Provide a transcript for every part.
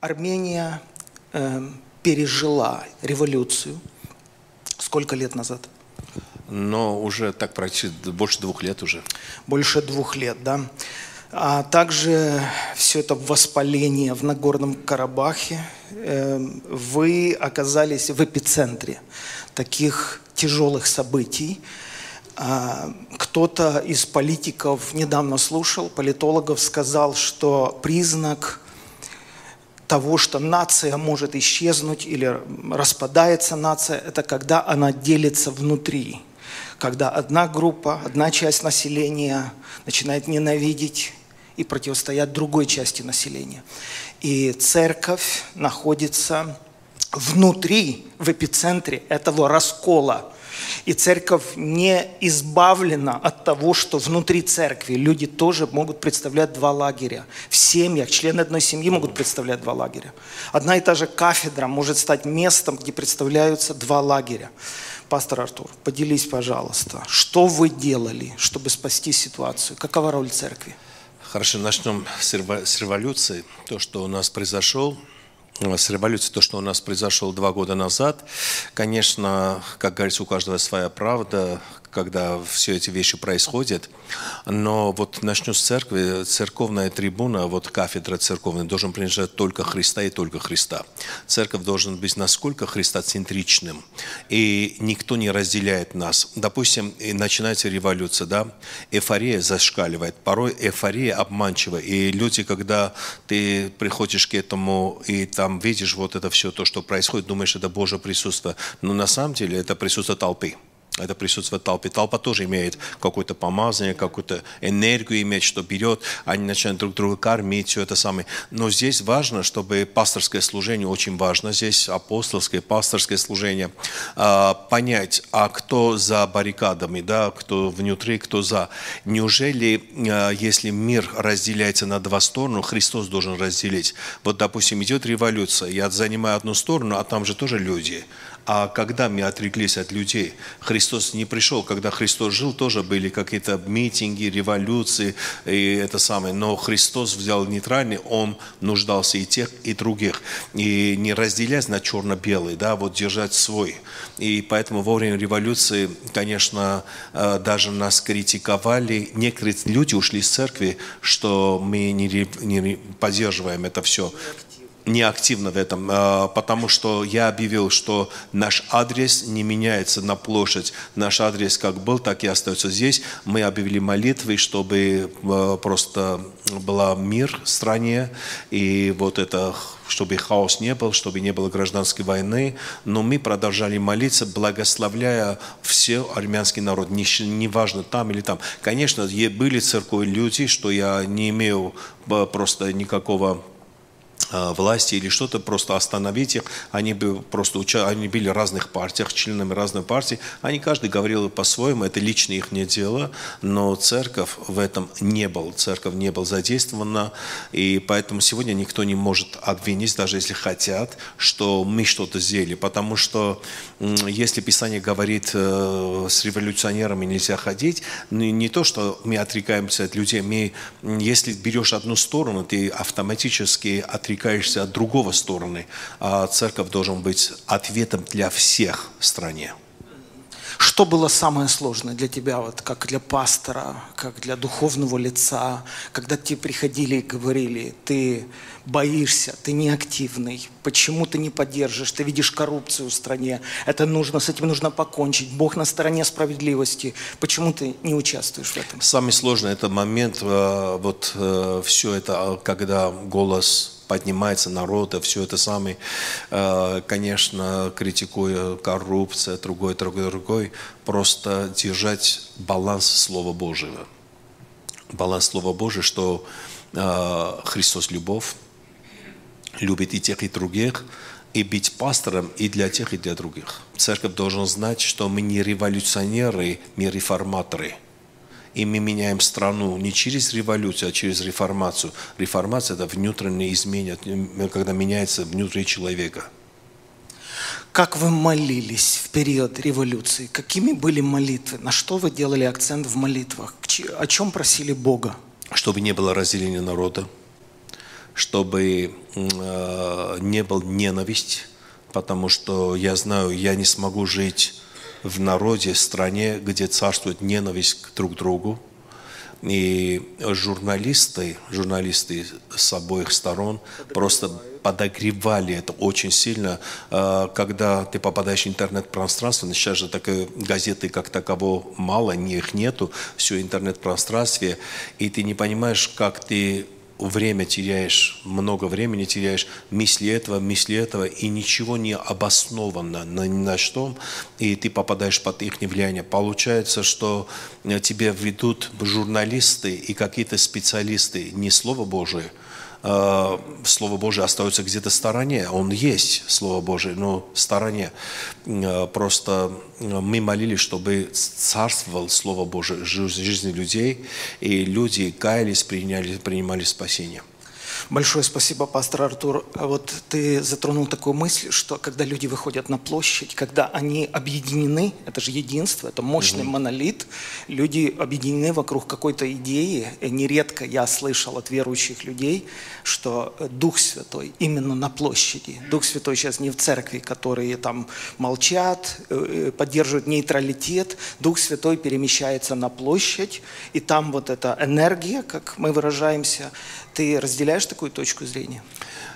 Армения э, пережила революцию сколько лет назад? Но уже так практически больше двух лет уже. Больше двух лет, да. А также все это воспаление в Нагорном Карабахе. Э, вы оказались в эпицентре таких тяжелых событий. А, кто-то из политиков недавно слушал, политологов сказал, что признак того, что нация может исчезнуть или распадается нация, это когда она делится внутри. Когда одна группа, одна часть населения начинает ненавидеть и противостоять другой части населения. И церковь находится внутри, в эпицентре этого раскола. И церковь не избавлена от того, что внутри церкви люди тоже могут представлять два лагеря. В семьях, члены одной семьи могут представлять два лагеря. Одна и та же кафедра может стать местом, где представляются два лагеря. Пастор Артур, поделись, пожалуйста, что вы делали, чтобы спасти ситуацию? Какова роль церкви? Хорошо, начнем с революции. То, что у нас произошло, с революцией, то, что у нас произошло два года назад, конечно, как говорится, у каждого своя правда, когда все эти вещи происходят. Но вот начну с церкви. Церковная трибуна, вот кафедра церковная, должен принадлежать только Христа и только Христа. Церковь должен быть насколько христоцентричным. И никто не разделяет нас. Допустим, начинается революция, да, эйфория зашкаливает. Порой эйфория обманчива. И люди, когда ты приходишь к этому и там видишь вот это все, то, что происходит, думаешь, это Божье присутствие. Но на самом деле это присутствие толпы это присутствие толпы. Толпа тоже имеет какое-то помазание, какую-то энергию имеет, что берет, они начинают друг друга кормить, все это самое. Но здесь важно, чтобы пасторское служение очень важно, здесь апостольское, пасторское служение, а, понять, а кто за баррикадами, да, кто внутри, кто за. Неужели, а, если мир разделяется на два стороны, Христос должен разделить? Вот, допустим, идет революция, я занимаю одну сторону, а там же тоже люди. А когда мы отреклись от людей, Христос не пришел. Когда Христос жил, тоже были какие-то митинги, революции и это самое. Но Христос взял нейтральный, Он нуждался и тех, и других. И не разделять на черно-белый, да, вот держать свой. И поэтому во время революции, конечно, э, даже нас критиковали. Некоторые люди ушли из церкви, что мы не поддерживаем это все не активно в этом, а, потому что я объявил, что наш адрес не меняется на площадь. Наш адрес как был, так и остается здесь. Мы объявили молитвы, чтобы а, просто был мир в стране, и вот это чтобы хаос не был, чтобы не было гражданской войны, но мы продолжали молиться, благословляя все армянский народ, неважно не там или там. Конечно, были церковь люди, что я не имею а, просто никакого власти или что-то, просто остановить их. Они, просто уча... они были в разных партиях, членами разных партий. Они каждый говорил по-своему, это лично их не дело, но церковь в этом не был. Церковь не был задействована, и поэтому сегодня никто не может обвинить, даже если хотят, что мы что-то сделали. Потому что если Писание говорит, э, с революционерами нельзя ходить, не то, что мы отрекаемся от людей, мы, если берешь одну сторону, ты автоматически отрекаешься отрекаешься от другого стороны, а церковь должен быть ответом для всех в стране. Что было самое сложное для тебя, вот, как для пастора, как для духовного лица, когда тебе приходили и говорили, ты боишься, ты неактивный, почему ты не поддержишь, ты видишь коррупцию в стране, это нужно, с этим нужно покончить, Бог на стороне справедливости, почему ты не участвуешь в этом? Самый сложный это момент, э, вот э, все это, когда голос поднимается народ, и все это самое, э, конечно, критикуя коррупция, другой, другой, другой, просто держать баланс Слова Божьего. Баланс Слова Божьего, что э, Христос любовь, любит и тех, и других, и быть пастором и для тех, и для других. Церковь должна знать, что мы не революционеры, мы реформаторы – и мы меняем страну не через революцию, а через реформацию. Реформация – это внутреннее изменение, когда меняется внутри человека. Как вы молились в период революции? Какими были молитвы? На что вы делали акцент в молитвах? О чем просили Бога? Чтобы не было разделения народа, чтобы э, не был ненависть, потому что я знаю, я не смогу жить в народе, в стране, где царствует ненависть к друг другу. И журналисты, журналисты с обоих сторон просто подогревали это очень сильно. Э, когда ты попадаешь в интернет-пространство, сейчас же такой газеты как таково мало, их нету, все интернет-пространстве, и ты не понимаешь, как ты время теряешь, много времени теряешь, мысли этого, мысли этого, и ничего не обосновано на, на что, и ты попадаешь под их влияние. Получается, что э, тебе ведут журналисты и какие-то специалисты не Слово Божие, Слово Божие остается где-то в стороне. Он есть, Слово Божие, но в стороне. Э, просто э, мы молились, чтобы царствовал Слово Божие в жизни людей, и люди каялись, приняли, принимали спасение. Большое спасибо, пастор Артур. А вот ты затронул такую мысль, что когда люди выходят на площадь, когда они объединены, это же единство, это мощный угу. монолит, люди объединены вокруг какой-то идеи. И нередко я слышал от верующих людей, что Дух Святой именно на площади. Дух Святой сейчас не в церкви, которые там молчат, э, э, поддерживают нейтралитет. Дух Святой перемещается на площадь, и там вот эта энергия, как мы выражаемся, ты разделяешь такую точку зрения?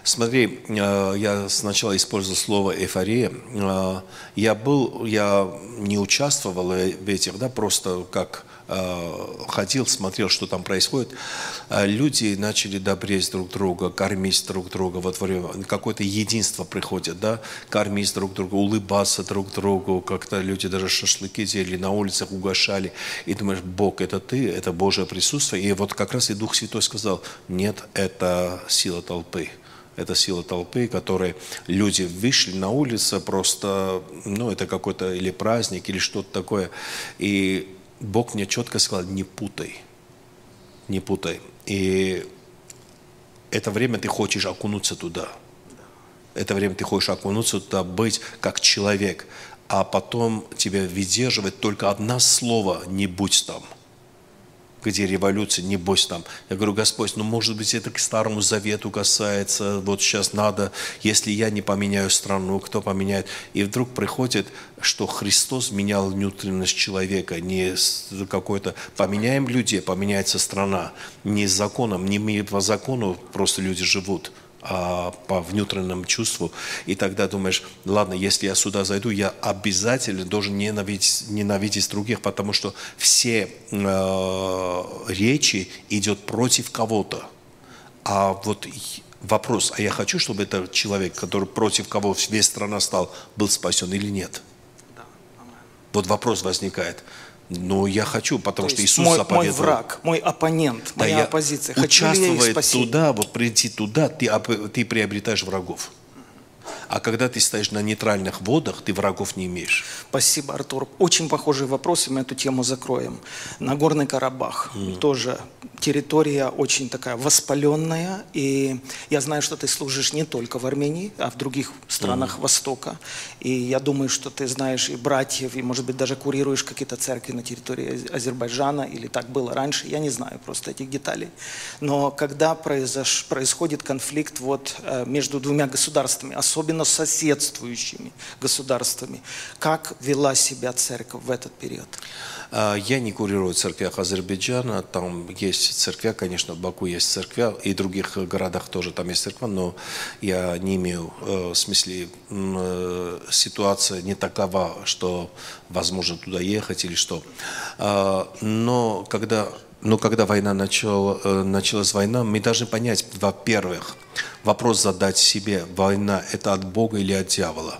Смотри, э, я сначала использовал слово эйфория. Э, я был, я не участвовал в этих, да, просто как ходил, смотрел, что там происходит, э, люди начали добреть друг друга, кормить друг друга, вот какое-то единство приходит, да, кормить друг друга, улыбаться друг другу, как-то люди даже шашлыки делали, на улицах угощали, и думаешь, Бог, это ты, это Божье присутствие, и вот как раз и Дух Святой сказал, нет, это сила толпы, это сила толпы, которые люди вышли на улицу просто, ну, это какой-то или праздник, или что-то такое. И Бог мне четко сказал, не путай, не путай. И это время ты хочешь окунуться туда. Это время ты хочешь окунуться туда, быть как человек. А потом тебя выдерживает только одно слово «не будь там» где революция, небось там. Я говорю, Господь, ну может быть это к Старому Завету касается, вот сейчас надо, если я не поменяю страну, кто поменяет? И вдруг приходит, что Христос менял внутренность человека, не какой-то, поменяем людей, поменяется страна, не законом, не по закону просто люди живут – а, по внутреннему чувству. И тогда думаешь, ладно, если я сюда зайду, я обязательно должен ненавидеть, ненавидеть других, потому что все э, речи идет против кого-то. А вот вопрос, а я хочу, чтобы этот человек, который против кого весь страна стал, был спасен или нет? Вот вопрос возникает. Ну, я хочу, потому То что Иисус мой, заповедовал. Мой враг, мой оппонент, да, моя оппозиция. Хочу участвуя туда, вот прийти туда, ты, ты приобретаешь врагов. А когда ты стоишь на нейтральных водах, ты врагов не имеешь. Спасибо, Артур. Очень похожий вопрос, и мы эту тему закроем. Нагорный Карабах. Mm. Тоже территория очень такая воспаленная. И я знаю, что ты служишь не только в Армении, а в других странах mm. Востока. И я думаю, что ты знаешь и братьев, и, может быть, даже курируешь какие-то церкви на территории Азербайджана, или так было раньше. Я не знаю просто этих деталей. Но когда произош... происходит конфликт вот, э, между двумя государствами, особенно особенно соседствующими государствами. Как вела себя церковь в этот период? А, я не курирую церквях Азербайджана. Там есть церквя, конечно, в Баку есть церквя, и в других городах тоже там есть церква, но я не имею, э, в смысле, э, ситуация не такова, что возможно туда ехать или что. А, но когда но когда война начала, э, началась война, мы должны понять, во-первых, вопрос задать себе, война это от Бога или от дьявола.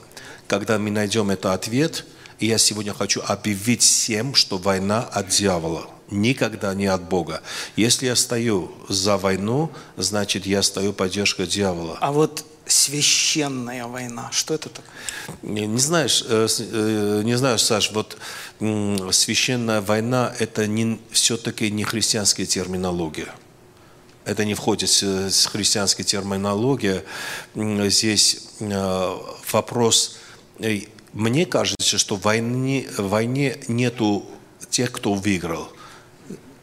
Когда мы найдем этот ответ, и я сегодня хочу объявить всем, что война от дьявола, никогда не от Бога. Если я стою за войну, значит я стою поддержкой дьявола. А вот священная война. Что это такое? Не, не знаешь, э, э, не знаешь, Саш, вот священная война это не, все-таки не христианская терминология. Это не входит с христианской терминологией. Здесь э, вопрос. Мне кажется, что в войне, в войне нету тех, кто выиграл.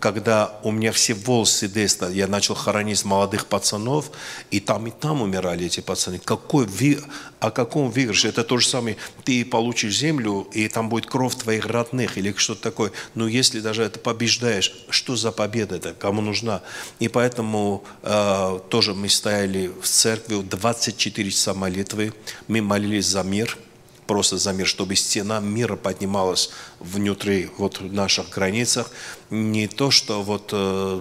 Когда у меня все волосы деста, я начал хоронить молодых пацанов, и там, и там умирали эти пацаны. Какой ви... О каком выигрыше? Это то же самое, ты получишь землю, и там будет кровь твоих родных, или что-то такое. Но если даже это побеждаешь, что за победа это, кому нужна? И поэтому э, тоже мы стояли в церкви 24 часа молитвы, мы молились за мир – просто за мир, чтобы стена мира поднималась внутри вот наших границах. Не то, что вот э,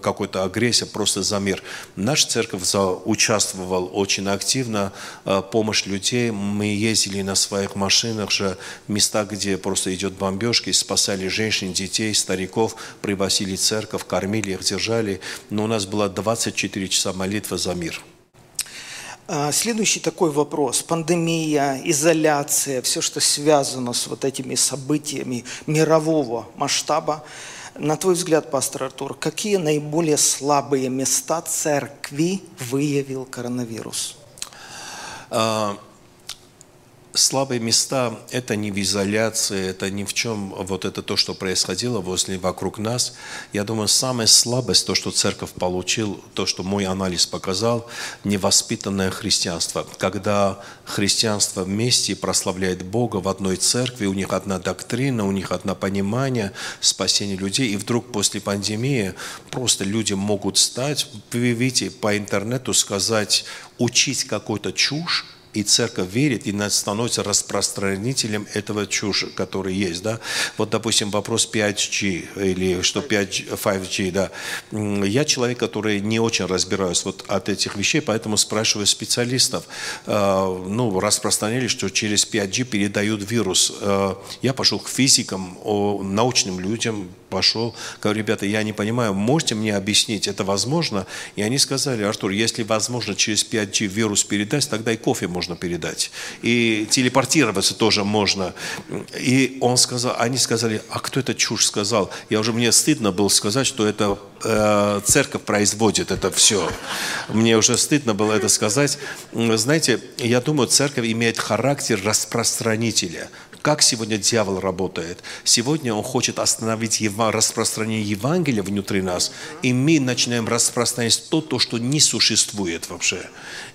какой-то агрессия, просто за мир. Наша церковь участвовала очень активно, э, помощь людей. Мы ездили на своих машинах же места, где просто идет бомбежки, спасали женщин, детей, стариков, привозили церковь, кормили их, держали. Но у нас было 24 часа молитвы за мир. А, следующий такой вопрос. Пандемия, изоляция, все, что связано с вот этими событиями мирового масштаба. На твой взгляд, пастор Артур, какие наиболее слабые места церкви выявил коронавирус? Слабые места – это не в изоляции, это ни в чем, вот это то, что происходило возле, вокруг нас. Я думаю, самая слабость, то, что церковь получил, то, что мой анализ показал, невоспитанное христианство. Когда христианство вместе прославляет Бога в одной церкви, у них одна доктрина, у них одно понимание спасения людей, и вдруг после пандемии просто люди могут стать, вы видите, по интернету сказать, учить какую-то чушь, и церковь верит, и становится распространителем этого чушь, который есть. Да? Вот, допустим, вопрос 5G или что 5, 5G. Да. Я человек, который не очень разбираюсь вот от этих вещей, поэтому спрашиваю специалистов. А, ну, распространили, что через 5G передают вирус. А, я пошел к физикам, научным людям, пошел, говорю, ребята, я не понимаю, можете мне объяснить, это возможно? И они сказали, Артур, если возможно через 5G вирус передать, тогда и кофе можно передать. И телепортироваться тоже можно. И он сказал, они сказали, а кто это чушь сказал? Я уже, мне стыдно было сказать, что это э, церковь производит это все. Мне уже стыдно было это сказать. Знаете, я думаю, церковь имеет характер распространителя. Как сегодня дьявол работает? Сегодня он хочет остановить распространение Евангелия внутри нас, и мы начинаем распространять то, то, что не существует вообще.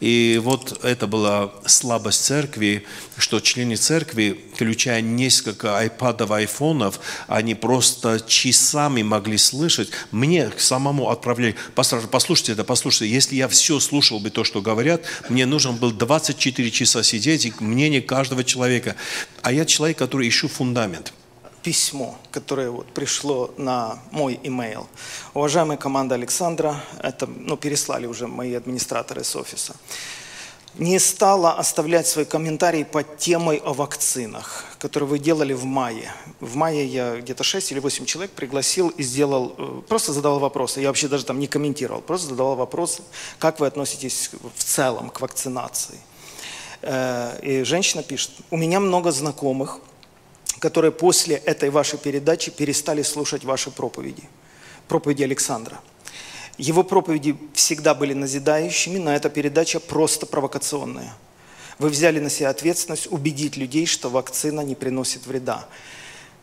И вот это была слабость церкви, что члены церкви, включая несколько айпадов, айфонов, они просто часами могли слышать. Мне самому отправляли, послушайте это, послушайте, если я все слушал бы то, что говорят, мне нужно было 24 часа сидеть, и мнение каждого человека. А я человек, который ищу фундамент. Письмо, которое вот пришло на мой имейл. Уважаемая команда Александра, это ну, переслали уже мои администраторы с офиса не стала оставлять свой комментарий под темой о вакцинах, которые вы делали в мае. В мае я где-то 6 или 8 человек пригласил и сделал, э, просто задавал вопросы. Я вообще даже там не комментировал, просто задавал вопросы, как вы относитесь в целом к вакцинации. Э, и женщина пишет, у меня много знакомых, которые после этой вашей передачи перестали слушать ваши проповеди, проповеди Александра. Его проповеди всегда были назидающими, но эта передача просто провокационная. Вы взяли на себя ответственность убедить людей, что вакцина не приносит вреда.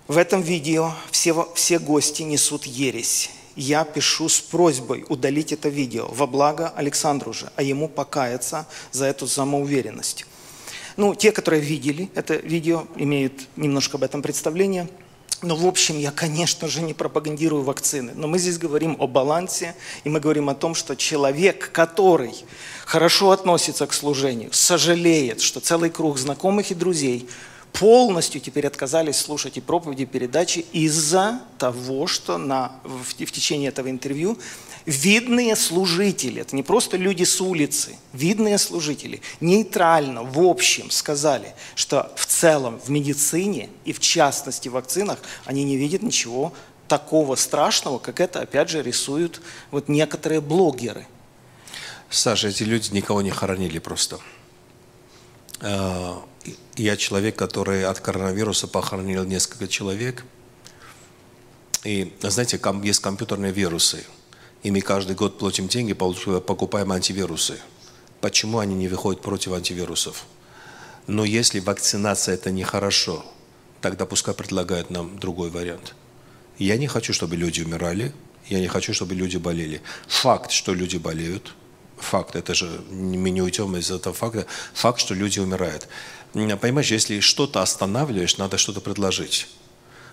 В этом видео все, все гости несут ересь я пишу с просьбой удалить это видео во благо Александру же, а ему покаяться за эту самоуверенность. Ну, те, которые видели это видео, имеют немножко об этом представление. Но, в общем, я, конечно же, не пропагандирую вакцины. Но мы здесь говорим о балансе, и мы говорим о том, что человек, который хорошо относится к служению, сожалеет, что целый круг знакомых и друзей – полностью теперь отказались слушать и проповеди, и передачи из-за того, что на, в, в течение этого интервью видные служители, это не просто люди с улицы, видные служители, нейтрально, в общем сказали, что в целом в медицине и в частности в вакцинах они не видят ничего такого страшного, как это опять же рисуют вот некоторые блогеры. Саша, эти люди никого не хоронили просто. Я человек, который от коронавируса похоронил несколько человек. И, знаете, есть компьютерные вирусы. И мы каждый год платим деньги, покупаем антивирусы. Почему они не выходят против антивирусов? Но если вакцинация это нехорошо, тогда пускай предлагают нам другой вариант. Я не хочу, чтобы люди умирали, я не хочу, чтобы люди болели. Факт, что люди болеют, факт, это же мы не уйдем из этого факта, факт, что люди умирают. Понимаешь, если что-то останавливаешь, надо что-то предложить.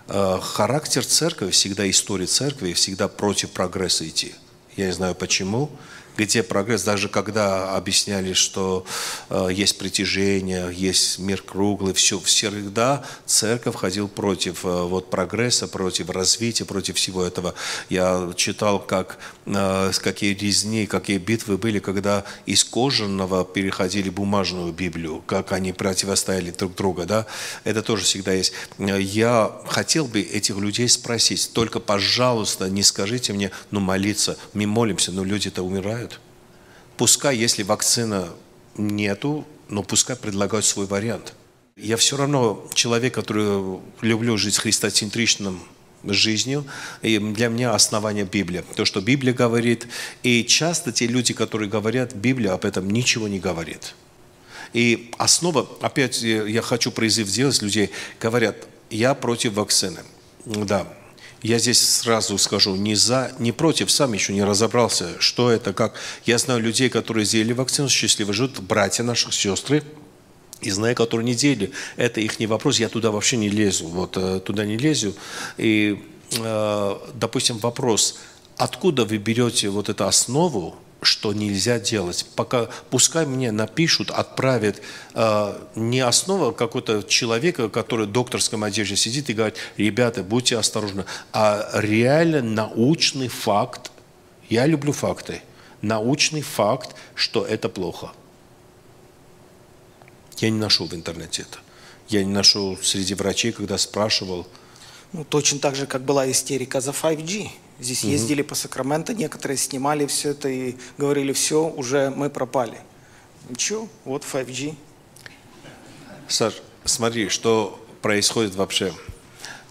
Э, характер церкви, всегда история церкви, всегда против прогресса идти. Я не знаю почему, где прогресс, даже когда объясняли, что э, есть притяжение, есть мир круглый, все, всегда церковь ходил против э, вот, прогресса, против развития, против всего этого. Я читал, как, э, какие резни, какие битвы были, когда из кожаного переходили бумажную Библию, как они противостояли друг друга. Да? Это тоже всегда есть. Я хотел бы этих людей спросить, только, пожалуйста, не скажите мне, ну, молиться, мы молимся, но люди-то умирают пускай, если вакцина нету, но пускай предлагают свой вариант. Я все равно человек, который люблю жить христоцентричным жизнью. И для меня основание Библия. То, что Библия говорит. И часто те люди, которые говорят, Библия об этом ничего не говорит. И основа, опять я хочу призыв сделать людей, говорят, я против вакцины. Да, я здесь сразу скажу, не за, не против, сам еще не разобрался, что это, как. Я знаю людей, которые сделали вакцину, счастливо живут, братья наших, сестры, и знаю, которые не делали. Это их не вопрос, я туда вообще не лезу, вот э, туда не лезу. И, э, допустим, вопрос, откуда вы берете вот эту основу, что нельзя делать. Пока, пускай мне напишут, отправят э, не основа какого-то человека, который в докторском одежде сидит и говорит, ребята, будьте осторожны, а реально научный факт, я люблю факты, научный факт, что это плохо. Я не нашел в интернете это. Я не нашел среди врачей, когда спрашивал. Ну, точно так же, как была истерика за 5G. Здесь угу. ездили по Сакраменто, некоторые снимали все это и говорили, все, уже мы пропали. Ничего, вот 5G. Саш, смотри, что происходит вообще.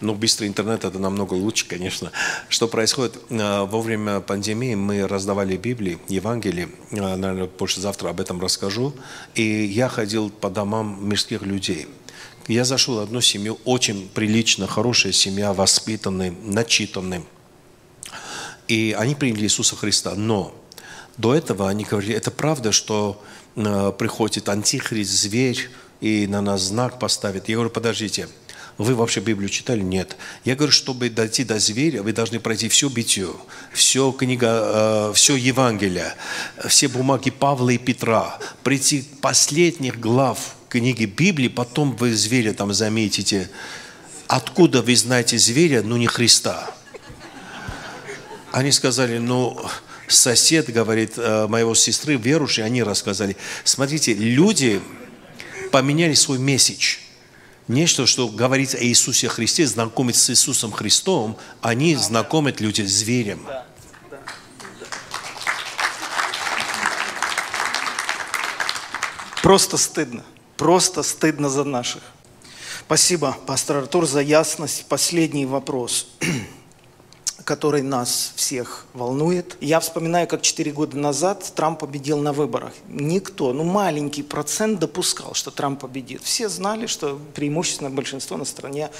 Ну, быстрый интернет это намного лучше, конечно. Что происходит? Э, во время пандемии мы раздавали Библии, Евангелие. Э, наверное, больше завтра об этом расскажу. И я ходил по домам мирских людей. Я зашел в одну семью, очень прилично, хорошая семья, воспитанная, начитанная и они приняли Иисуса Христа. Но до этого они говорили, это правда, что э, приходит антихрист, зверь, и на нас знак поставит. Я говорю, подождите, вы вообще Библию читали? Нет. Я говорю, чтобы дойти до зверя, вы должны пройти всю битью, все книга, э, все Евангелие, все бумаги Павла и Петра, прийти к последних глав книги Библии, потом вы зверя там заметите. Откуда вы знаете зверя, но не Христа? Они сказали, ну, сосед, говорит, э, моего сестры, верующие, они рассказали. Смотрите, люди поменяли свой месседж. Нечто, что говорит о Иисусе Христе, знакомить с Иисусом Христом, они знакомят люди с зверем. Просто стыдно. Просто стыдно за наших. Спасибо, пастор Артур, за ясность. Последний вопрос который нас всех волнует. Я вспоминаю, как 4 года назад Трамп победил на выборах. Никто, ну маленький процент допускал, что Трамп победит. Все знали, что преимущественное большинство на стороне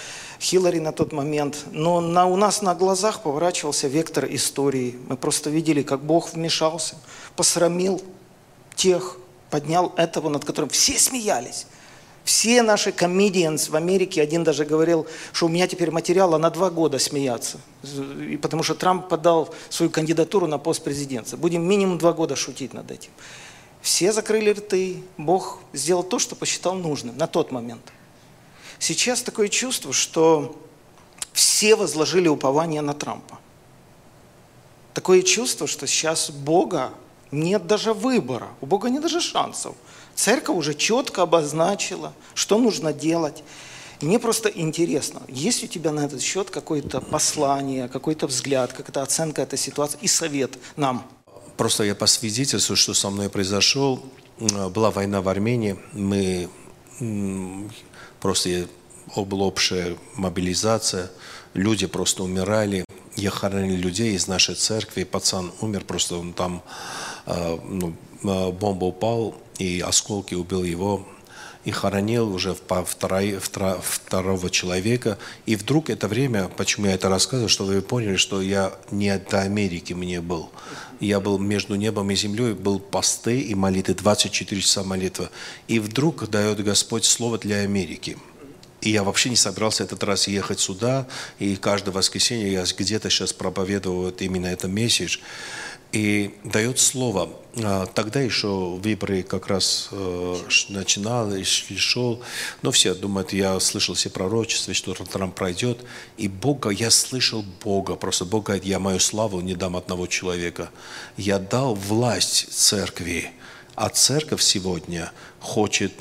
Хиллари на тот момент. Но на, у нас на глазах поворачивался вектор истории. Мы просто видели, как Бог вмешался, посрамил тех, поднял этого, над которым все смеялись. Все наши комедианс в Америке, один даже говорил, что у меня теперь материала на два года смеяться, и потому что Трамп подал свою кандидатуру на пост президента. Будем минимум два года шутить над этим. Все закрыли рты, Бог сделал то, что посчитал нужным на тот момент. Сейчас такое чувство, что все возложили упование на Трампа. Такое чувство, что сейчас Бога нет даже выбора, у Бога нет даже шансов – Церковь уже четко обозначила, что нужно делать. Мне просто интересно, есть у тебя на этот счет какое-то послание, какой-то взгляд, какая-то оценка этой ситуации и совет нам? Просто я по свидетельству, что со мной произошел, была война в Армении, мы просто была общая мобилизация, люди просто умирали, я хоронил людей из нашей церкви, пацан умер, просто он там, а, ну, а, бомба упал, и осколки убил его. и хоронил уже по второй, втора, второго человека. И вдруг это время, почему я это рассказываю, что вы поняли, что я не до Америки мне был. Я был между небом и землей, был посты и молитвы, 24 часа молитвы. И вдруг дает Господь слово для Америки. И я вообще не собирался этот раз ехать сюда, и каждое воскресенье я где-то сейчас проповедую вот именно этот месседж и дает слово. А, тогда еще выборы как раз э, начинал и шел. Но все думают, я слышал все пророчества, что Трамп пройдет. И Бога, я слышал Бога. Просто Бог говорит, я мою славу не дам одного человека. Я дал власть церкви. А церковь сегодня хочет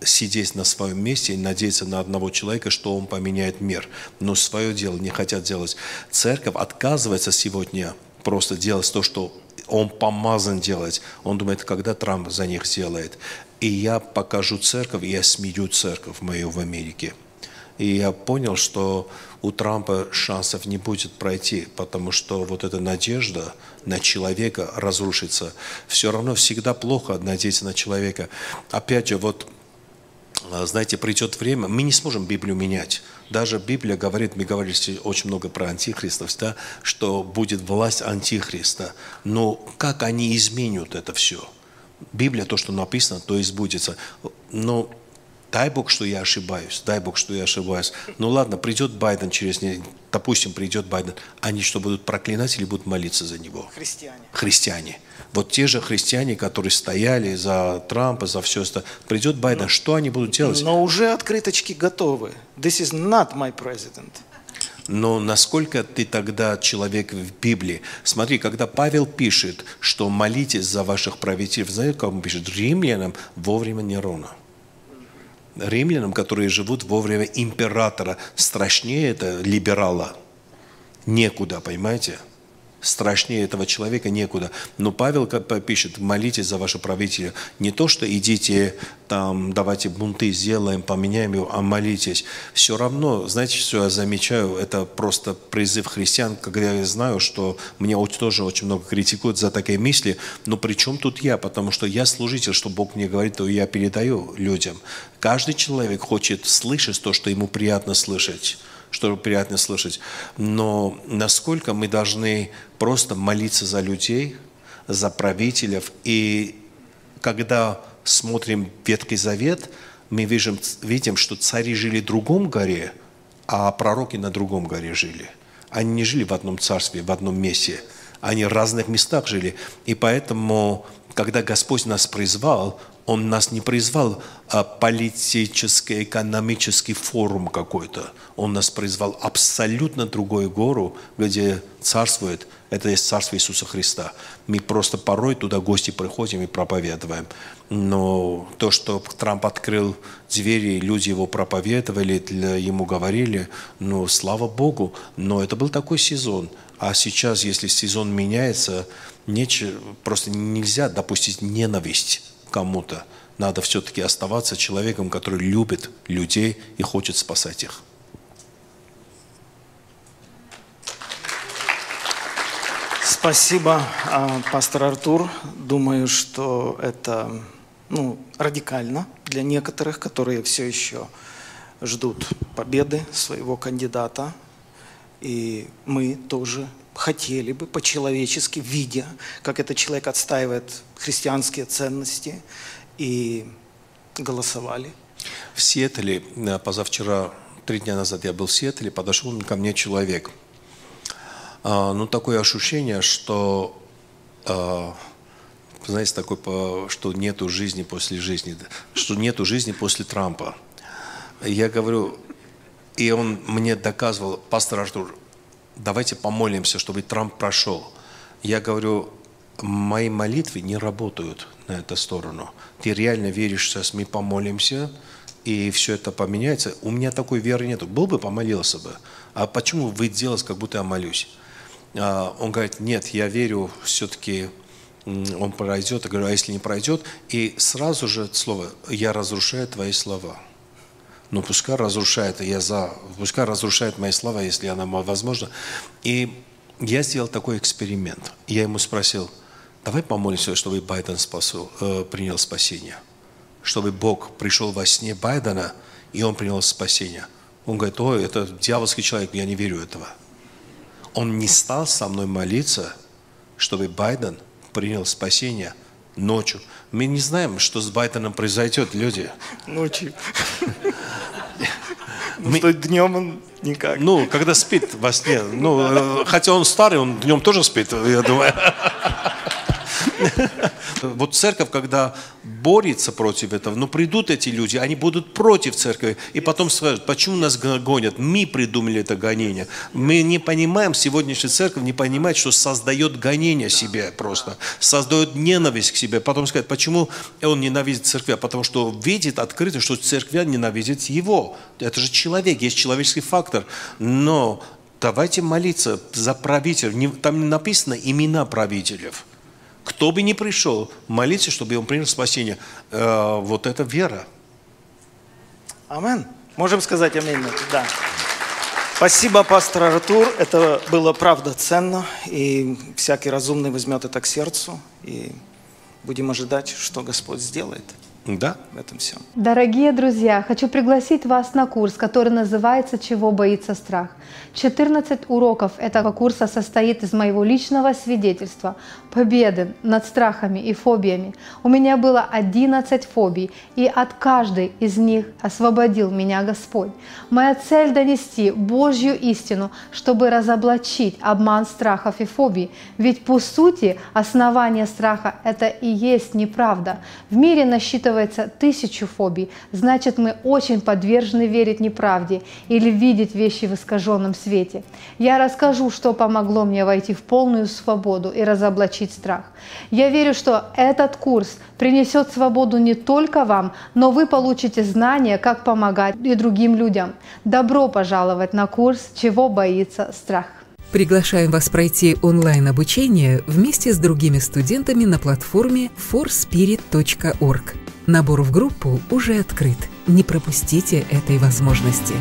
сидеть на своем месте и надеяться на одного человека, что он поменяет мир. Но свое дело не хотят делать. Церковь отказывается сегодня просто делать то, что он помазан делать. Он думает, когда Трамп за них сделает. И я покажу церковь, я смирю церковь мою в Америке. И я понял, что у Трампа шансов не будет пройти, потому что вот эта надежда на человека разрушится. Все равно всегда плохо надеяться на человека. Опять же, вот знаете, придет время, мы не сможем Библию менять. Даже Библия говорит, мы говорили очень много про антихристов, да, что будет власть антихриста. Но как они изменят это все? Библия, то, что написано, то и сбудется. Но дай Бог, что я ошибаюсь, дай Бог, что я ошибаюсь. Ну ладно, придет Байден через допустим, придет Байден, они что, будут проклинать или будут молиться за него? Христиане. Христиане. Вот те же христиане, которые стояли за Трампа, за все это. Придет Байден, что они будут делать? Но уже открыточки готовы. This is not my president. Но насколько ты тогда человек в Библии? Смотри, когда Павел пишет, что молитесь за ваших правителей, знаете, как он пишет? Римлянам вовремя Нерона. Римлянам, которые живут во время императора, страшнее это либерала. Некуда, понимаете? Страшнее этого человека некуда. Но Павел пишет, молитесь за ваши правителя. Не то, что идите там, давайте бунты сделаем, поменяем его, а молитесь. Все равно, знаете, что я замечаю, это просто призыв христиан, когда я знаю, что мне тоже очень много критикуют за такие мысли, но при чем тут я? Потому что я служитель, что Бог мне говорит, то я передаю людям. Каждый человек хочет слышать то, что ему приятно слышать что приятно слышать. Но насколько мы должны просто молиться за людей, за правителей. И когда смотрим Ветхий Завет, мы видим, видим, что цари жили в другом горе, а пророки на другом горе жили. Они не жили в одном царстве, в одном месте. Они в разных местах жили. И поэтому, когда Господь нас призвал, он нас не призвал а политический, экономический форум какой-то. Он нас призвал абсолютно другую гору, где царствует, это есть царство Иисуса Христа. Мы просто порой туда гости приходим и проповедуем. Но то, что Трамп открыл двери, люди его проповедовали, для, ему говорили, ну, слава Богу. Но это был такой сезон. А сейчас, если сезон меняется, нечего, просто нельзя допустить ненависть кому-то. Надо все-таки оставаться человеком, который любит людей и хочет спасать их. Спасибо, а, пастор Артур. Думаю, что это ну, радикально для некоторых, которые все еще ждут победы своего кандидата. И мы тоже хотели бы по-человечески, видя, как этот человек отстаивает христианские ценности, и голосовали. В Сиэтле, э, позавчера, три дня назад я был в Сиэтле, подошел ко мне человек. А, ну, такое ощущение, что, а, знаете, такое, что нету жизни после жизни, что нету жизни после Трампа. Я говорю, и он мне доказывал, пастор Артур, давайте помолимся, чтобы Трамп прошел. Я говорю, мои молитвы не работают на эту сторону. Ты реально веришь, сейчас мы помолимся, и все это поменяется. У меня такой веры нет. Был бы, помолился бы. А почему вы делаете, как будто я молюсь? А, он говорит, нет, я верю, все-таки он пройдет. Я говорю, а если не пройдет? И сразу же слово, я разрушаю твои слова но ну, пускай разрушает, я за, пускай разрушает мои слова, если она возможна. И я сделал такой эксперимент. Я ему спросил, давай помолимся, чтобы Байден спасу, э, принял спасение. чтобы Бог пришел во сне Байдена, и он принял спасение. Он говорит, ой, это дьявольский человек, я не верю этого. Он не стал со мной молиться, чтобы Байден принял спасение ночью. Мы не знаем, что с Байденом произойдет, люди. Ночью. Ну, что днем он никак. Ну, когда спит во сне. Ну, э, хотя он старый, он днем тоже спит, я думаю. Вот церковь, когда борется против этого, но придут эти люди, они будут против церкви, и потом скажут, почему нас гонят? Мы придумали это гонение. Мы не понимаем, сегодняшняя церковь не понимает, что создает гонение себе просто, создает ненависть к себе. Потом сказать, почему он ненавидит церкви? Потому что видит открыто, что церквя ненавидит его. Это же человек, есть человеческий фактор. Но давайте молиться за правителей. Там не написано имена правителей. Кто бы ни пришел, молиться, чтобы он принял спасение. Э, вот это вера. Амен. Можем сказать аминь. Да. Спасибо, пастор Артур. Это было правда ценно. И всякий разумный возьмет это к сердцу. И будем ожидать, что Господь сделает. Да. В этом всем. Дорогие друзья, хочу пригласить вас на курс, который называется «Чего боится страх». 14 уроков этого курса состоит из моего личного свидетельства, победы над страхами и фобиями. У меня было 11 фобий, и от каждой из них освободил меня Господь. Моя цель – донести Божью истину, чтобы разоблачить обман страхов и фобий. Ведь по сути основание страха – это и есть неправда. В мире насчитывается тысячу фобий, значит мы очень подвержены верить неправде или видеть вещи в искаженном свете. Я расскажу, что помогло мне войти в полную свободу и разоблачить страх. Я верю, что этот курс принесет свободу не только вам, но вы получите знания, как помогать и другим людям. Добро пожаловать на курс «Чего боится страх». Приглашаем вас пройти онлайн-обучение вместе с другими студентами на платформе forspirit.org. Набор в группу уже открыт. Не пропустите этой возможности.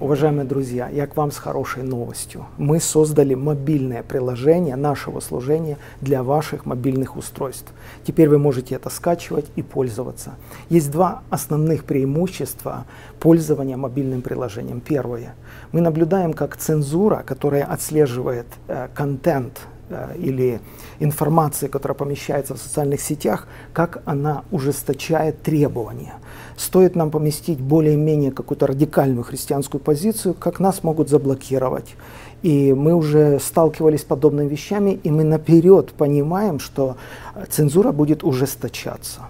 Уважаемые друзья, я к вам с хорошей новостью. Мы создали мобильное приложение нашего служения для ваших мобильных устройств. Теперь вы можете это скачивать и пользоваться. Есть два основных преимущества пользования мобильным приложением. Первое. Мы наблюдаем, как цензура, которая отслеживает э, контент или информация, которая помещается в социальных сетях, как она ужесточает требования. Стоит нам поместить более-менее какую-то радикальную христианскую позицию, как нас могут заблокировать. И мы уже сталкивались с подобными вещами, и мы наперед понимаем, что цензура будет ужесточаться.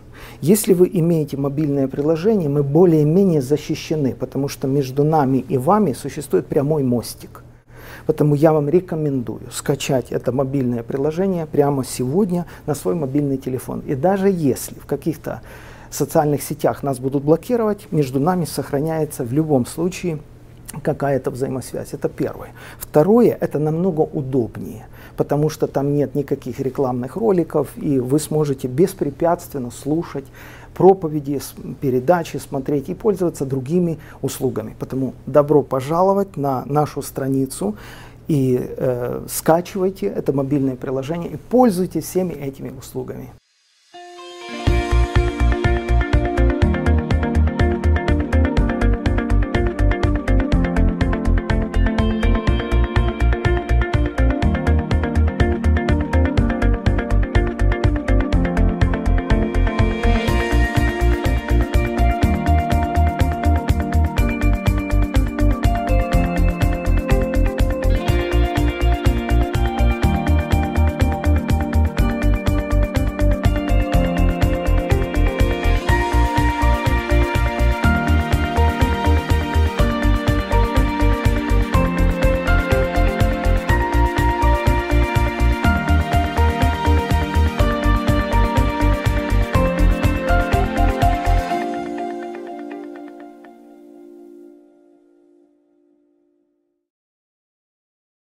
Если вы имеете мобильное приложение, мы более-менее защищены, потому что между нами и вами существует прямой мостик. Поэтому я вам рекомендую скачать это мобильное приложение прямо сегодня на свой мобильный телефон. И даже если в каких-то социальных сетях нас будут блокировать, между нами сохраняется в любом случае какая-то взаимосвязь. Это первое. Второе, это намного удобнее, потому что там нет никаких рекламных роликов, и вы сможете беспрепятственно слушать проповеди, передачи, смотреть и пользоваться другими услугами. Поэтому добро пожаловать на нашу страницу и э, скачивайте это мобильное приложение и пользуйтесь всеми этими услугами.